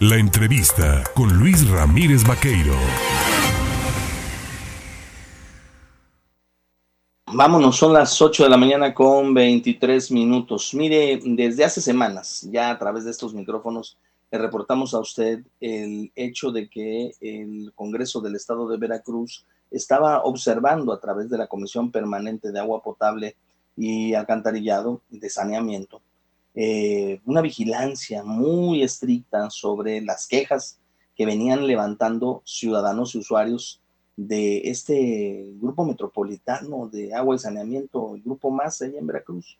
La entrevista con Luis Ramírez Vaqueiro. Vámonos, son las 8 de la mañana con 23 minutos. Mire, desde hace semanas, ya a través de estos micrófonos, le reportamos a usted el hecho de que el Congreso del Estado de Veracruz estaba observando a través de la Comisión Permanente de Agua Potable y Alcantarillado de Saneamiento eh, una vigilancia muy estricta sobre las quejas que venían levantando ciudadanos y usuarios de este grupo metropolitano de agua y saneamiento, el grupo más allá en Veracruz,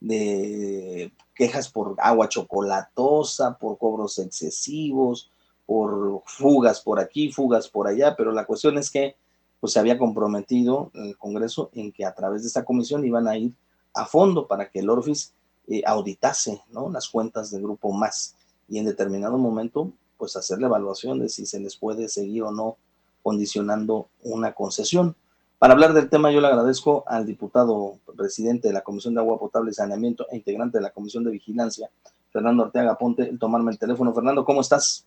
de quejas por agua chocolatosa, por cobros excesivos, por fugas por aquí, fugas por allá, pero la cuestión es que pues se había comprometido el Congreso en que a través de esta comisión iban a ir a fondo para que el Orfis eh, auditase ¿no? las cuentas del grupo más y en determinado momento pues hacer la evaluación de si se les puede seguir o no condicionando una concesión. Para hablar del tema, yo le agradezco al diputado presidente de la Comisión de Agua Potable y Saneamiento e integrante de la Comisión de Vigilancia, Fernando Ortega Ponte, el tomarme el teléfono. Fernando, ¿cómo estás?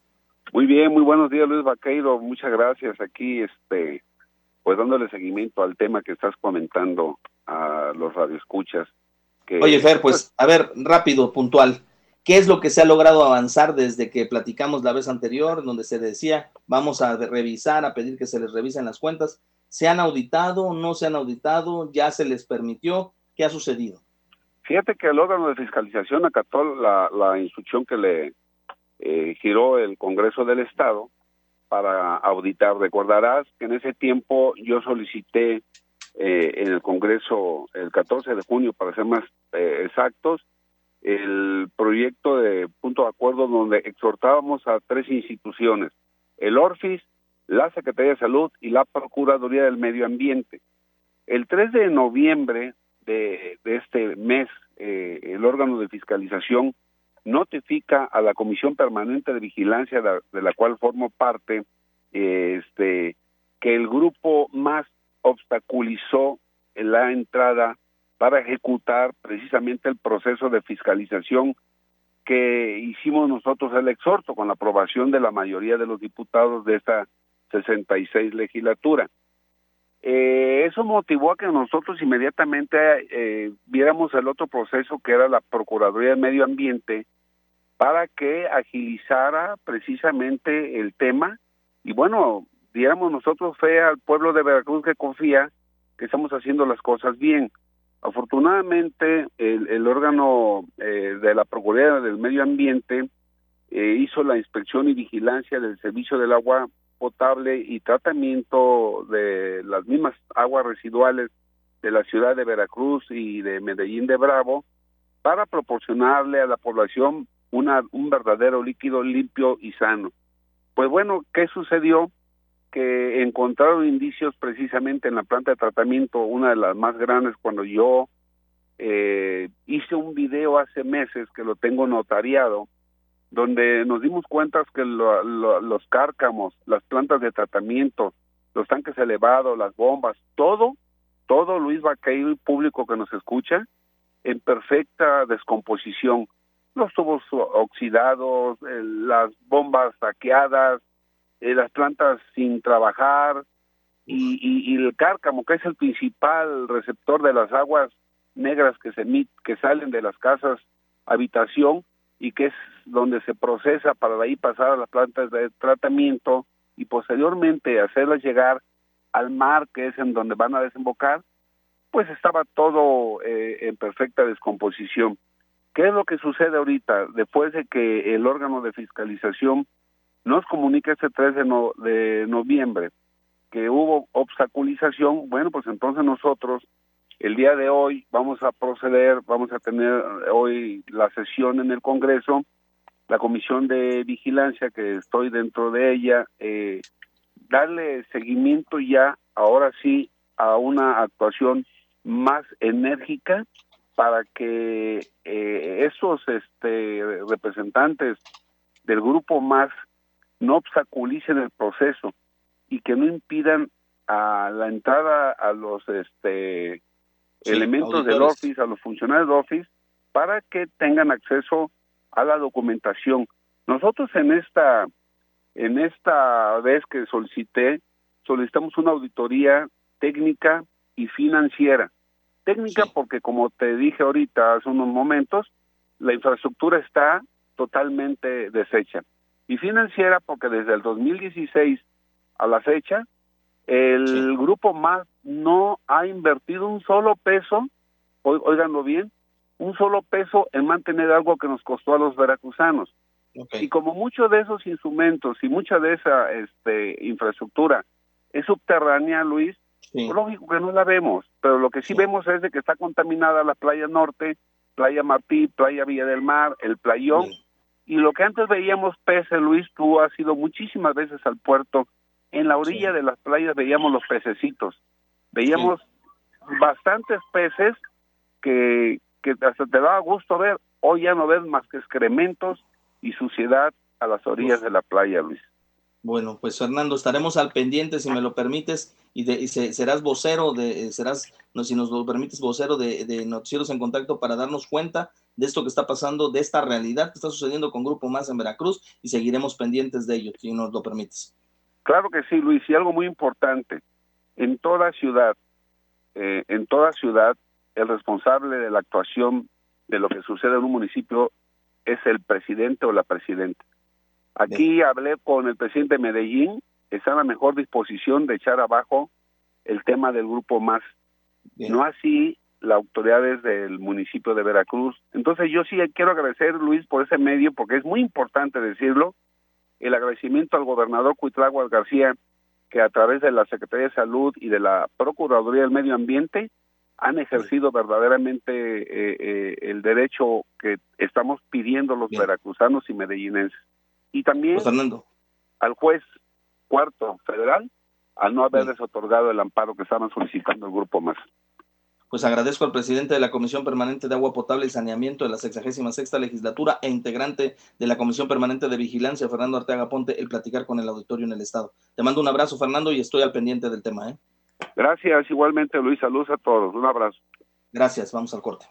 Muy bien, muy buenos días, Luis Vaqueiro. Muchas gracias. Aquí, este, pues dándole seguimiento al tema que estás comentando a los radioescuchas. Que, Oye, Fer, pues, pues a ver, rápido, puntual. ¿Qué es lo que se ha logrado avanzar desde que platicamos la vez anterior, donde se decía, vamos a revisar, a pedir que se les revisen las cuentas? ¿Se han auditado? ¿No se han auditado? ¿Ya se les permitió? ¿Qué ha sucedido? Fíjate que el órgano de fiscalización acató la, la instrucción que le eh, giró el Congreso del Estado para auditar. Recordarás que en ese tiempo yo solicité eh, en el Congreso el 14 de junio, para ser más eh, exactos, el proyecto de punto de acuerdo donde exhortábamos a tres instituciones, el ORFIS, la Secretaría de Salud y la Procuraduría del Medio Ambiente. El 3 de noviembre de, este mes, eh, el órgano de fiscalización notifica a la Comisión Permanente de Vigilancia de, la cual formo parte, este, que el grupo obstaculizó la entrada para ejecutar precisamente el proceso de fiscalización que hicimos nosotros el exhorto con la aprobación de la mayoría de los diputados de esta 66 legislatura. Eh, eso motivó a que nosotros inmediatamente eh, viéramos el otro proceso que era la Procuraduría de Medio Ambiente para que agilizara precisamente el tema y bueno, diéramos nosotros fe al pueblo de Veracruz que confía que estamos haciendo las cosas bien. Afortunadamente, el, órgano eh, de la Procuraduría del Medio Ambiente eh, hizo la inspección y vigilancia del servicio del agua potable y tratamiento de las mismas aguas residuales de la ciudad de Veracruz y de Medellín de Bravo para proporcionarle a la población una, un verdadero líquido limpio y sano. Pues bueno, ¿qué sucedió? Que encontraron indicios precisamente en la planta de tratamiento, una de las más grandes, cuando yo eh, hice un video hace meses que lo tengo notariado, donde nos dimos cuenta que los cárcamos, las plantas de tratamiento, los tanques elevados, las bombas, todo, todo Luis Vaqueiro y público que nos escucha, en perfecta descomposición. Los tubos oxidados, las bombas saqueadas, eh, las plantas sin trabajar y, y, el cárcamo, que es el principal receptor de las aguas negras que se que salen de las casas habitación y que es donde se procesa para de ahí pasar a las plantas de tratamiento y posteriormente hacerlas llegar al mar, que es en donde van a desembocar, pues estaba todo eh, en perfecta descomposición. ¿Qué es lo que sucede ahorita? Después de que el órgano de fiscalización nos comunica este 3 de, de noviembre que hubo obstaculización, bueno, pues entonces nosotros el día de hoy vamos a proceder, vamos a tener hoy la sesión en el Congreso, la comisión de vigilancia que estoy dentro de ella, eh, darle seguimiento ya, ahora sí, a una actuación más enérgica para que eh, esos este, representantes del grupo más no obstaculicen el proceso y que no impidan a la entrada a los este elementos del office, a los funcionarios del office, para que tengan acceso a la documentación. Nosotros en esta, en esta vez que solicité, solicitamos una auditoría técnica y financiera. Técnica porque, como te dije ahorita hace unos momentos, la infraestructura está totalmente deshecha. Y financiera porque desde el 2016 a la fecha, el grupo más no ha invertido un solo peso, oiganlo bien, un solo peso en mantener algo que nos costó a los veracruzanos. Y como muchos de esos instrumentos y mucha de esa este, infraestructura es subterránea, Luis, pues lógico que no la vemos, pero lo que sí, vemos es de que está contaminada la playa norte, playa Martí, playa Villa del Mar, el playón, y lo que antes veíamos peces, Luis, tú has ido muchísimas veces al puerto, en la orilla de las playas veíamos los pececitos, veíamos bastantes peces que, que hasta te daba gusto ver, hoy ya no ves más que excrementos y suciedad a las orillas de la playa, Luis. Bueno, pues Fernando, estaremos al pendiente, si me lo permites, y, de, serás vocero, de, eh, serás, si nos lo permites, vocero de, de Noticieros en Contacto para darnos cuenta de esto que está pasando, de esta realidad que está sucediendo con Grupo Más en Veracruz, y seguiremos pendientes de ello, si nos lo permites. Claro que sí, Luis, y algo muy importante, en toda ciudad, eh, en toda ciudad, el responsable de la actuación de lo que sucede en un municipio es el presidente o la presidenta. Aquí hablé con el presidente de Medellín, está en la mejor disposición de echar abajo el tema del grupo más. No así las autoridades del municipio de Veracruz. Entonces yo sí quiero agradecer, Luis, por ese medio, porque es muy importante decirlo, el agradecimiento al gobernador Cuitláhuac García, que a través de la Secretaría de Salud y de la Procuraduría del Medio Ambiente han ejercido verdaderamente eh, eh, el derecho que estamos pidiendo los veracruzanos y medellinenses. Y también pues, al juez cuarto federal al no haberles otorgado el amparo que estaban solicitando el grupo más. Pues agradezco al presidente de la Comisión Permanente de Agua Potable y Saneamiento de la 66 sexta legislatura e integrante de la Comisión Permanente de Vigilancia, Fernando Arteaga Ponte, el platicar con el auditorio en el Estado. Te mando un abrazo, Fernando, y estoy al pendiente del tema. ¿eh? Gracias, igualmente, Luis. Saludos a todos. Un abrazo. Gracias, vamos al corte.